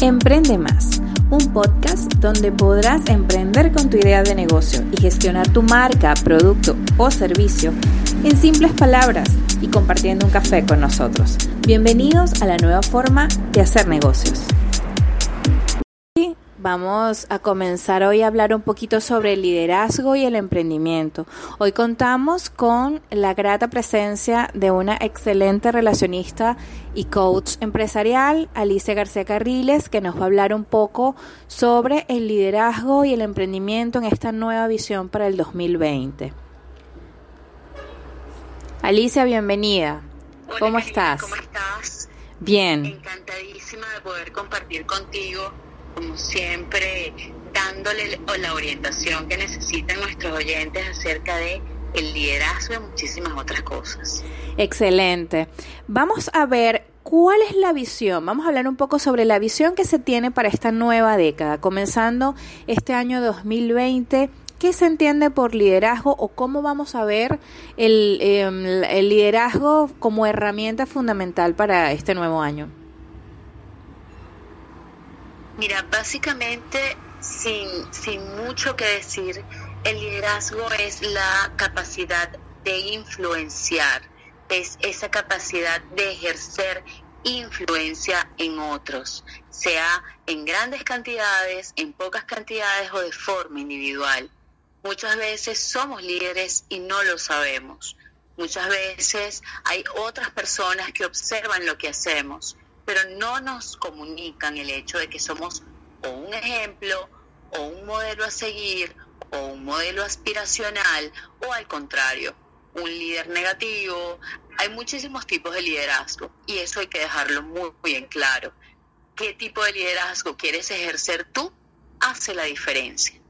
Emprende Más, un podcast donde podrás emprender con tu idea de negocio y gestionar tu marca, producto o servicio en simples palabras y compartiendo un café con nosotros. Bienvenidos a la nueva forma de hacer negocios. Vamos a comenzar hoy a hablar un poquito sobre el liderazgo y el emprendimiento. Hoy contamos con la grata presencia de una excelente relacionista y coach empresarial, Alicia García Carriles, que nos va a hablar un poco sobre el liderazgo y el emprendimiento en esta nueva visión para el 2020. Alicia, bienvenida. ¿Cómo estás? ¿Cómo estás? Bien. Encantadísima de poder compartir contigo como siempre, dándole la orientación que necesitan nuestros oyentes acerca de el liderazgo y muchísimas otras cosas. Excelente. Vamos a ver cuál es la visión. Vamos a hablar un poco sobre la visión que se tiene para esta nueva década, comenzando este año 2020. ¿Qué se entiende por liderazgo o cómo vamos a ver el, em, el liderazgo como herramienta fundamental para este nuevo año? Mira, básicamente, sin, sin mucho que decir, el liderazgo es la capacidad de influenciar, es esa capacidad de ejercer influencia en otros, sea en grandes cantidades, en pocas cantidades o de forma individual. Muchas veces somos líderes y no lo sabemos. Muchas veces hay otras personas que observan lo que hacemos pero no nos comunican el hecho de que somos o un ejemplo o un modelo a seguir o un modelo aspiracional o al contrario, un líder negativo. Hay muchísimos tipos de liderazgo y eso hay que dejarlo muy bien claro. ¿Qué tipo de liderazgo quieres ejercer tú? Hace la diferencia.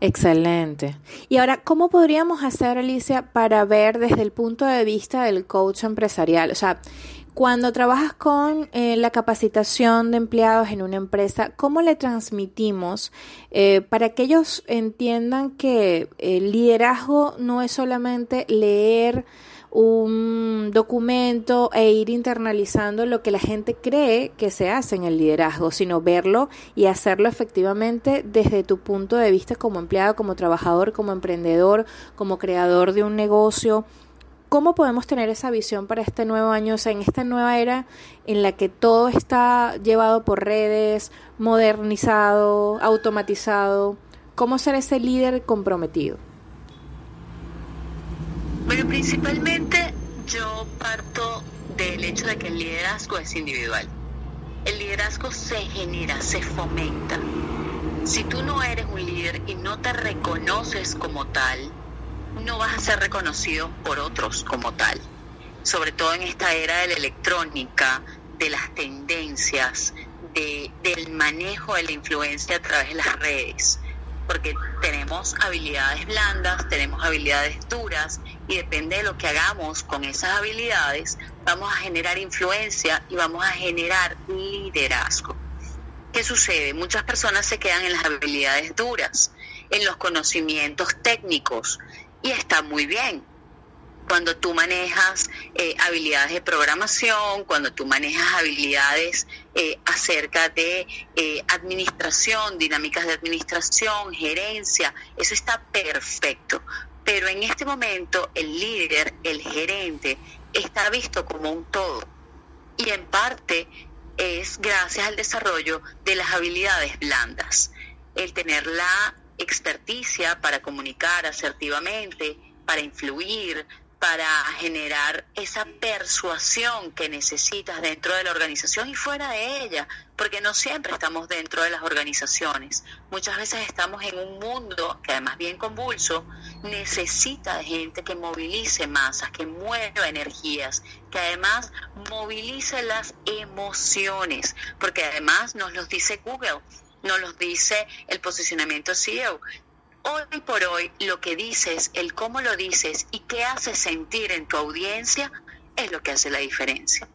Excelente. Y ahora, ¿cómo podríamos hacer, Alicia, para ver desde el punto de vista del coach empresarial? O sea, cuando trabajas con eh, la capacitación de empleados en una empresa, ¿cómo le transmitimos eh, para que ellos entiendan que el liderazgo no es solamente leer un documento e ir internalizando lo que la gente cree que se hace en el liderazgo, sino verlo y hacerlo efectivamente desde tu punto de vista como empleado, como trabajador, como emprendedor, como creador de un negocio, ¿Cómo podemos tener esa visión para este nuevo año, o sea, en esta nueva era en la que todo está llevado por redes, modernizado, automatizado? ¿Cómo ser ese líder comprometido? Bueno, principalmente yo parto del hecho de que el liderazgo es individual. El liderazgo se genera, se fomenta. Si tú no eres un líder y no te reconoces como tal, no vas a ser reconocido por otros como tal. Sobre todo en esta era de la electrónica, de las tendencias, de, del manejo de la influencia a través de las redes. Porque tenemos habilidades blandas, tenemos habilidades duras y depende de lo que hagamos con esas habilidades, vamos a generar influencia y vamos a generar liderazgo. ¿Qué sucede? Muchas personas se quedan en las habilidades duras, en los conocimientos técnicos, y está muy bien. Cuando tú manejas eh, habilidades de programación, cuando tú manejas habilidades eh, acerca de eh, administración, dinámicas de administración, gerencia, eso está perfecto. Pero en este momento el líder, el gerente, está visto como un todo. Y en parte es gracias al desarrollo de las habilidades blandas. El tener la experticia para comunicar asertivamente, para influir, para generar esa persuasión que necesitas dentro de la organización y fuera de ella, porque no siempre estamos dentro de las organizaciones. Muchas veces estamos en un mundo que además bien convulso, necesita de gente que movilice masas, que mueva energías, que además movilice las emociones, porque además nos los dice Google, nos los dice el posicionamiento CEO. Hoy por hoy lo que dices, el cómo lo dices y qué haces sentir en tu audiencia es lo que hace la diferencia.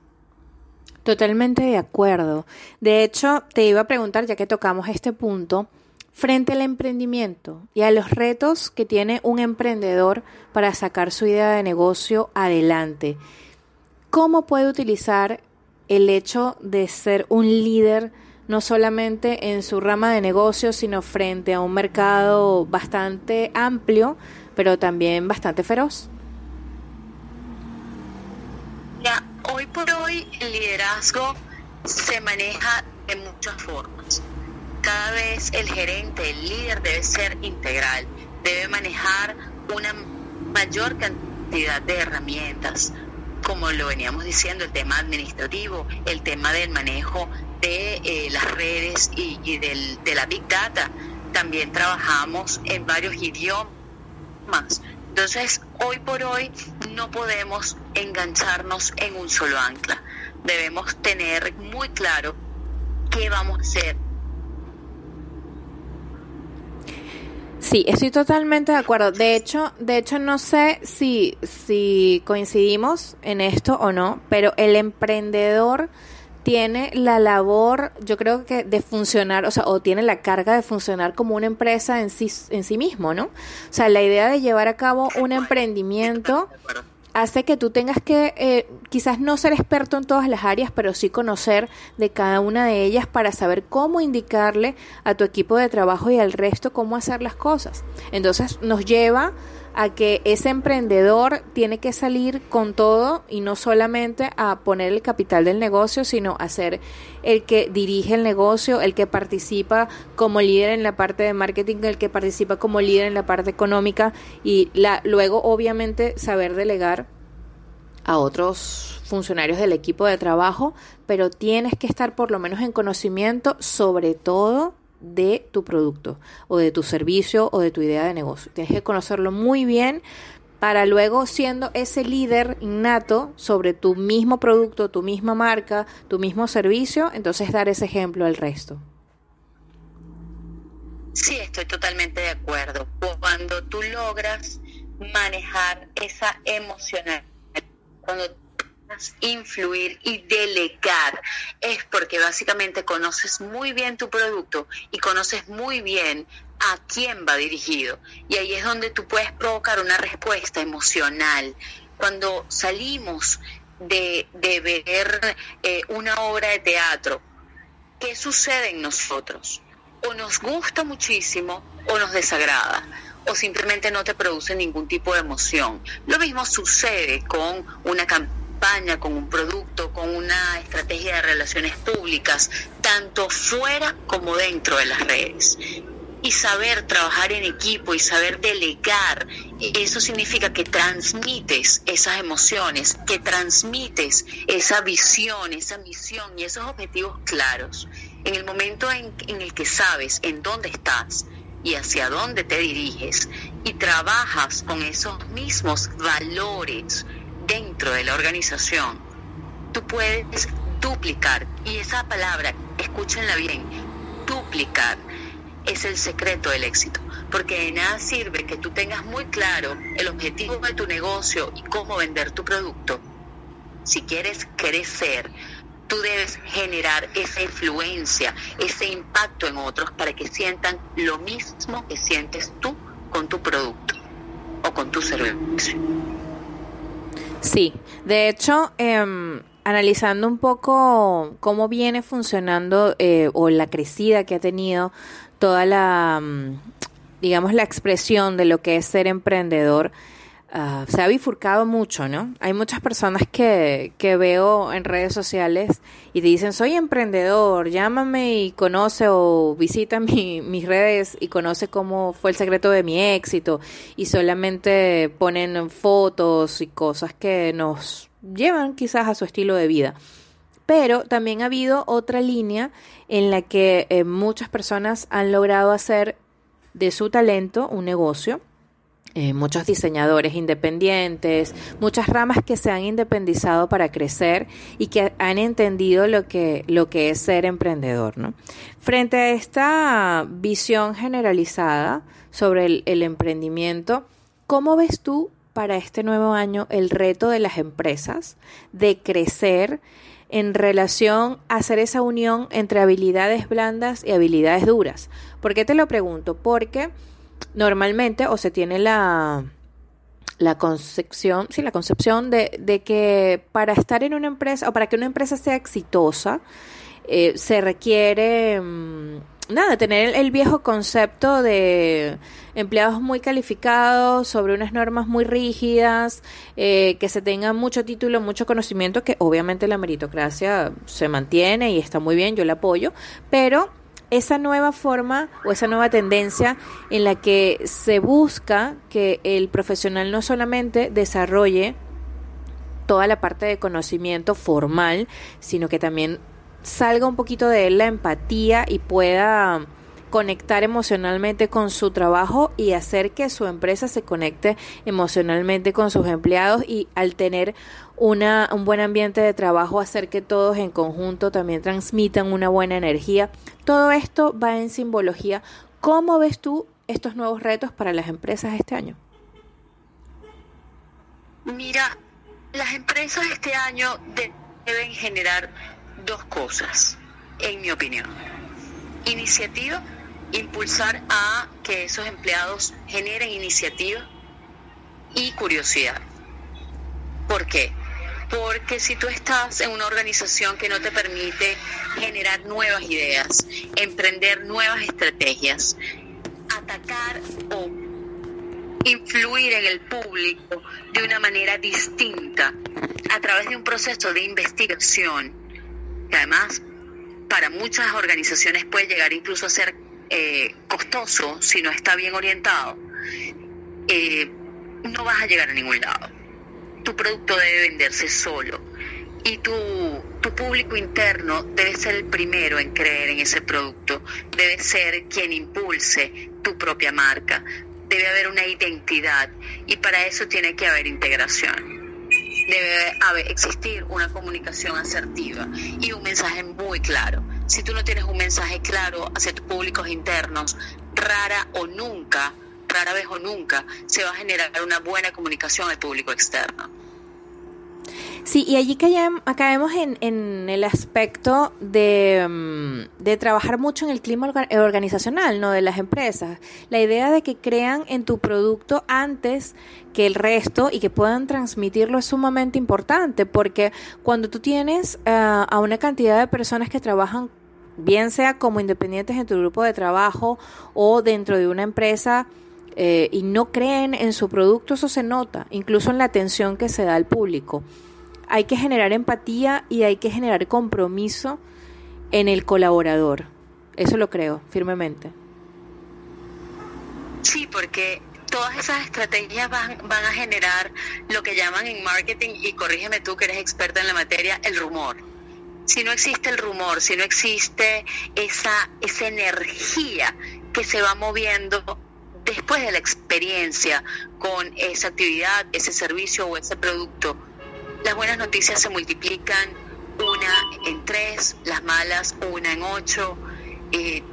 Totalmente de acuerdo. De hecho, te iba a preguntar, ya que tocamos este punto, frente al emprendimiento y a los retos que tiene un emprendedor para sacar su idea de negocio adelante, ¿cómo puede utilizar el hecho de ser un líder no solamente en su rama de negocio, sino frente a un mercado bastante amplio, pero también bastante feroz? Ya, hoy por hoy el liderazgo se maneja de muchas formas. Cada vez el gerente, el líder debe ser integral, debe manejar una mayor cantidad de herramientas, como lo veníamos diciendo, el tema administrativo, el tema del manejo de eh, las redes y, del, de la Big Data. También trabajamos en varios idiomas. Entonces, hoy por hoy no podemos engancharnos en un solo ancla. Debemos tener muy claro qué vamos a hacer Sí, estoy totalmente de acuerdo. De hecho, de hecho no sé si, si coincidimos en esto o no, pero el emprendedor tiene la labor, yo creo que de funcionar, o sea, o tiene la carga de funcionar como una empresa en sí, en sí mismo, ¿no? O sea, la idea de llevar a cabo un emprendimiento hace que tú tengas que eh, quizás no ser experto en todas las áreas, pero sí conocer de cada una de ellas para saber cómo indicarle a tu equipo de trabajo y al resto cómo hacer las cosas. Entonces nos lleva a que ese emprendedor tiene que salir con todo y no solamente a poner el capital del negocio, sino a ser el que dirige el negocio, el que participa como líder en la parte de marketing, el que participa como líder en la parte económica y la, luego obviamente saber delegar a otros funcionarios del equipo de trabajo, pero tienes que estar por lo menos en conocimiento sobre todo de tu producto o de tu servicio o de tu idea de negocio. Tienes que conocerlo muy bien para luego siendo ese líder innato sobre tu mismo producto, tu misma marca, tu mismo servicio, entonces dar ese ejemplo al resto. Sí, estoy totalmente de acuerdo. Cuando tú logras manejar esa emocional, cuando influir y delegar es porque básicamente conoces muy bien tu producto y conoces muy bien a quién va dirigido. Y ahí es donde tú puedes provocar una respuesta emocional. Cuando salimos de, ver eh, una obra de teatro, ¿qué sucede en nosotros? O nos gusta muchísimo o nos desagrada o simplemente no te produce ningún tipo de emoción. Lo mismo sucede con una campaña con un producto, con una estrategia de relaciones públicas, tanto fuera como dentro de las redes. Y saber trabajar en equipo y saber delegar, eso significa que transmites esas emociones, que transmites esa visión, esa misión y esos objetivos claros. En el momento en, el que sabes en dónde estás, y hacia dónde te diriges y trabajas con esos mismos valores, dentro de la organización, tú puedes duplicar, y esa palabra, escúchenla bien, duplicar es el secreto del éxito, porque de nada sirve que tú tengas muy claro el objetivo de tu negocio y cómo vender tu producto. Si quieres crecer, tú debes generar esa influencia, ese impacto en otros para que sientan lo mismo que sientes tú con tu producto o con tu servicio. Sí, de hecho, em, analizando un poco cómo viene funcionando eh, o la crecida que ha tenido toda la, mm, digamos, la expresión de lo que es ser emprendedor, Ah, se ha bifurcado mucho, ¿no? Hay muchas personas que, que veo en redes sociales y dicen, soy emprendedor, llámame y conoce o visita mi, mis redes y conoce cómo fue el secreto de mi éxito y solamente ponen fotos y cosas que nos llevan quizás a su estilo de vida. Pero también ha habido otra línea en la que eh, muchas personas han logrado hacer de su talento un negocio eh, muchos diseñadores independientes, muchas ramas que se han independizado para crecer y que han entendido lo que, lo que es ser emprendedor. ¿no? Frente a esta visión generalizada sobre el, el emprendimiento, ¿cómo ves tú para este nuevo año el reto de las empresas de crecer en relación a hacer esa unión entre habilidades blandas y habilidades duras? ¿Por qué te lo pregunto? Porque normalmente o se tiene la la concepción, sí, la concepción de, de, que para estar en una empresa o para que una empresa sea exitosa, eh, se requiere mm, nada, tener el viejo concepto de empleados muy calificados, sobre unas normas muy rígidas, eh, que se tenga mucho título, mucho conocimiento, que obviamente la meritocracia se mantiene y está muy bien, yo la apoyo, pero esa nueva forma o esa nueva tendencia en la que se busca que el profesional no solamente desarrolle toda la parte de conocimiento formal, sino que también salga un poquito de él la empatía y pueda conectar emocionalmente con su trabajo y hacer que su empresa se conecte emocionalmente con sus empleados y al tener una, un buen ambiente de trabajo hacer que todos en conjunto también transmitan una buena energía. Todo esto va en simbología. ¿Cómo ves tú estos nuevos retos para las empresas este año? Mira, las empresas este año deben generar dos cosas, en mi opinión. Iniciativa, impulsar a que esos empleados generen iniciativa y curiosidad. ¿Por qué? Porque si tú estás en una organización que no te permite generar nuevas ideas, emprender nuevas estrategias, atacar o influir en el público de una manera distinta a través de un proceso de investigación, que además para muchas organizaciones puede llegar incluso a ser eh, costoso si no está bien orientado, eh, no vas a llegar a ningún lado. Tu producto debe venderse solo y tu, tu público interno debe ser el primero en creer en ese producto, debe ser quien impulse tu propia marca, debe haber una identidad y para eso tiene que haber integración debe haber, existir una comunicación asertiva y un mensaje muy claro. Si tú no tienes un mensaje claro hacia tus públicos internos, rara o nunca, rara vez o nunca, se va a generar una buena comunicación al público externo. Sí, y allí caemos en, en el aspecto de, mm, de, trabajar mucho en el clima organizacional, ¿no? De las empresas. La idea de que crean en tu producto antes que el resto y que puedan transmitirlo es sumamente importante, porque cuando tú tienes eh, a una cantidad de personas que trabajan bien sea como independientes en tu grupo de trabajo o dentro de una empresa, eh, y no creen en su producto, eso se nota, incluso en la atención que se da al público hay que generar empatía y hay que generar compromiso en el colaborador. Eso lo creo firmemente. Sí, porque todas esas estrategias van, van a generar lo que llaman en marketing, y corrígeme tú que eres experta en la materia, el rumor. Si no existe el rumor, si no existe esa, esa energía que se va moviendo después de la experiencia con esa actividad, ese servicio o ese producto, las buenas noticias se multiplican una en tres, las malas una en ocho. Eh,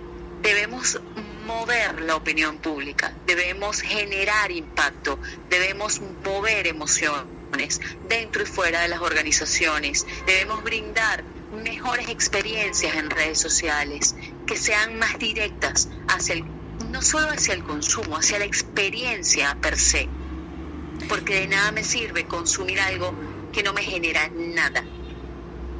debemos mover la opinión pública, debemos generar impacto, debemos mover emociones dentro y fuera de las organizaciones, debemos brindar mejores experiencias en redes sociales, que sean más directas hacia el, no solo hacia el consumo, hacia la experiencia per se. Porque de nada me sirve consumir algo que no me genera nada.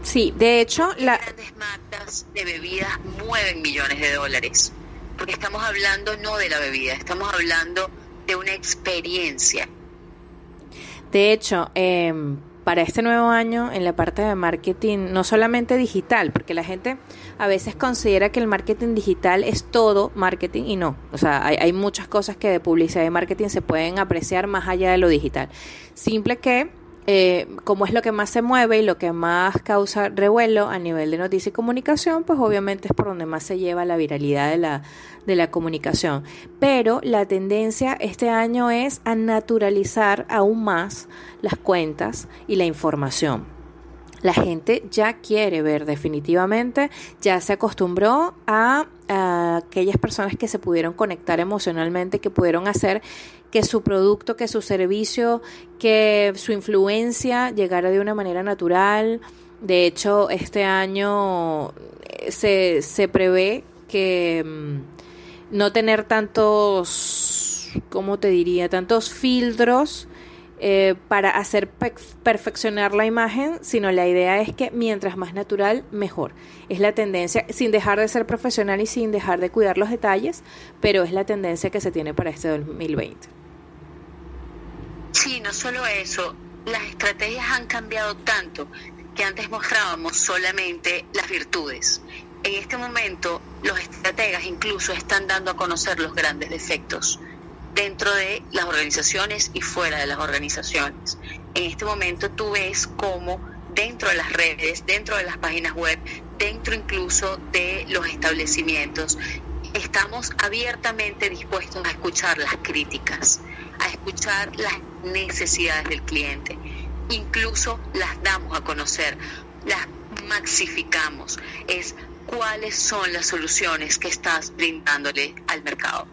Sí, de hecho, las grandes marcas de bebidas mueven millones de dólares, porque estamos hablando no de la bebida, estamos hablando de una experiencia. De hecho, eh, para este nuevo año, en la parte de marketing, no solamente digital, porque la gente a veces considera que el marketing digital es todo marketing y no. O sea, hay, hay muchas cosas que de publicidad y marketing se pueden apreciar más allá de lo digital. Simple que eh, como es lo que más se mueve y lo que más causa revuelo a nivel de noticia y comunicación, pues obviamente es por donde más se lleva la viralidad de la, de la comunicación. Pero la tendencia este año es a naturalizar aún más las cuentas y la información. La gente ya quiere ver definitivamente, ya se acostumbró a, aquellas personas que se pudieron conectar emocionalmente, que pudieron hacer que su producto, que su servicio, que su influencia llegara de una manera natural. De hecho, este año eh, se, se prevé que mm, no tener tantos, ¿cómo te diría? Tantos filtros eh, para hacer perfeccionar la imagen, sino la idea es que mientras más natural, mejor. Es la tendencia, sin dejar de ser profesional y sin dejar de cuidar los detalles, pero es la tendencia que se tiene para este 2020. Sí, no solo eso, las estrategias han cambiado tanto que antes mostrábamos solamente las virtudes. En este momento, los estrategas incluso están dando a conocer los grandes defectos dentro de las organizaciones y fuera de las organizaciones. En este momento tú ves cómo dentro de las redes, dentro de las páginas web, dentro incluso de los establecimientos, estamos abiertamente dispuestos a escuchar las críticas, a escuchar las necesidades del cliente. Incluso las damos a conocer, las maxificamos. Es cuáles son las soluciones que estás brindándole al mercado.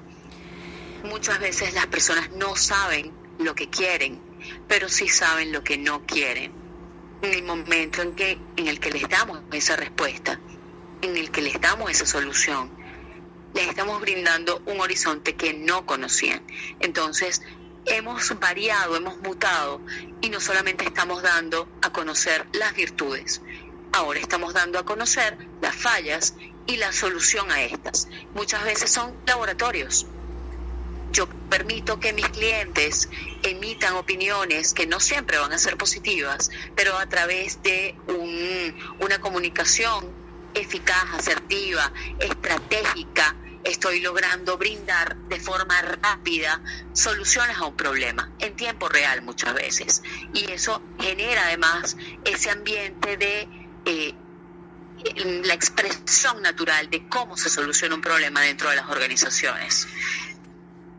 Muchas veces las personas no saben lo que quieren, pero sí saben lo que no quieren. En el momento en, que, en el que les damos esa respuesta, en el que les damos esa solución, les estamos brindando un horizonte que no conocían. Entonces, hemos variado, hemos mutado y no solamente estamos dando a conocer las virtudes, ahora estamos dando a conocer las fallas y la solución a estas. Muchas veces son laboratorios. Yo permito que mis clientes emitan opiniones que no siempre van a ser positivas, pero a través de una comunicación eficaz, asertiva, estratégica, estoy logrando brindar de forma rápida soluciones a un problema, en tiempo real muchas veces. Y eso genera además ese ambiente de eh, la expresión natural de cómo se soluciona un problema dentro de las organizaciones.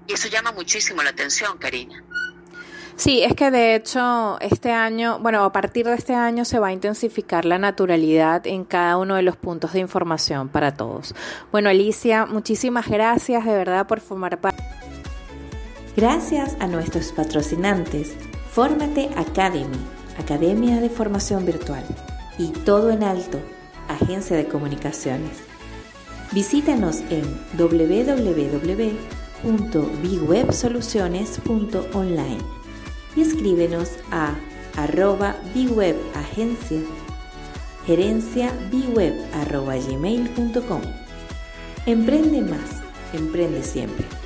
Y eso llama muchísimo la atención, Karina. Sí, es que de hecho este año, bueno, a partir de este año se va a intensificar la naturalidad en cada uno de los puntos de información para todos. Bueno, Alicia, muchísimas gracias de verdad por formar parte. Gracias a nuestros patrocinantes, Fórmate Academy, Academia de Formación Virtual, y Todo en Alto, Agencia de Comunicaciones. Visítanos en www.bwebsoluciones.online y escríbenos a arroba bwebagencia, gerencia bweb arroba gmail.com. Emprende más, emprende siempre.